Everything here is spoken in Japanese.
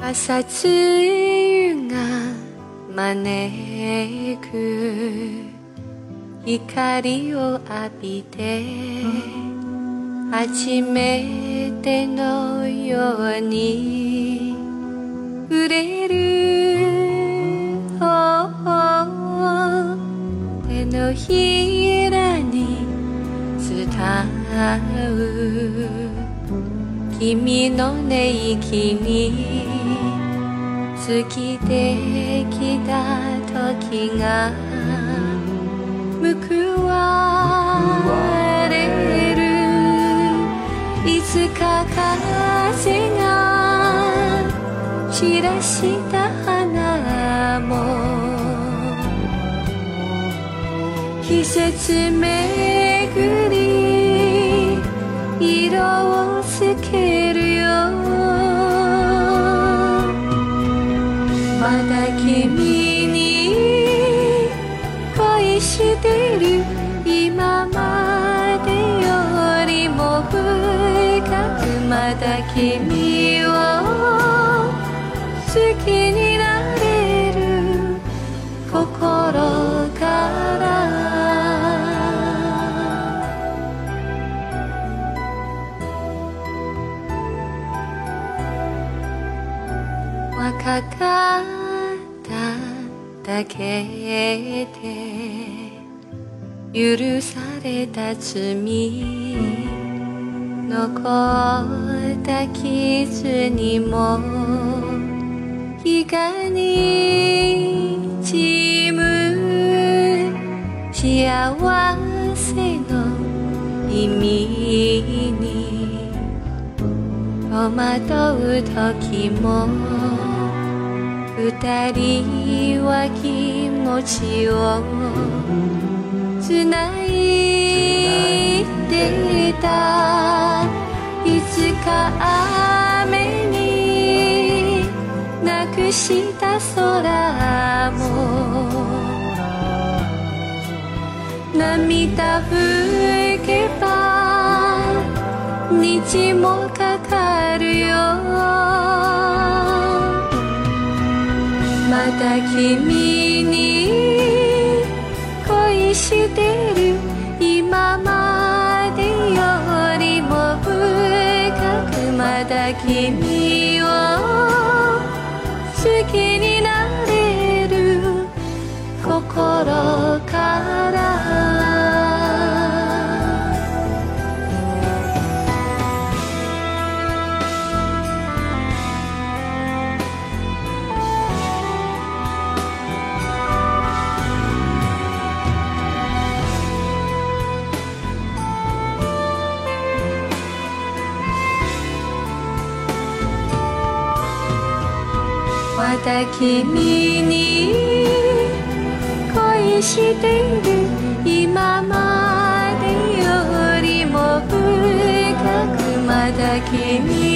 朝露が招く。光を浴びて初めてのように触れる。手のひらに伝う。君の音息に尽きてきた時が報われる。いつか風が散らした花も季節巡り色をまだ君に恋してる今までよりも深くまだ君を好きになれる心から。若かっただけで許された罪残った傷にも日がにじむ幸せの意味に戸惑う時も二人は気持ちをつないでいたいつか雨になくした空も涙拭けば日もかかるよた君に恋してる今までよりも深くまた君を好きになれる心からまた君に恋している今までよりも深くまた君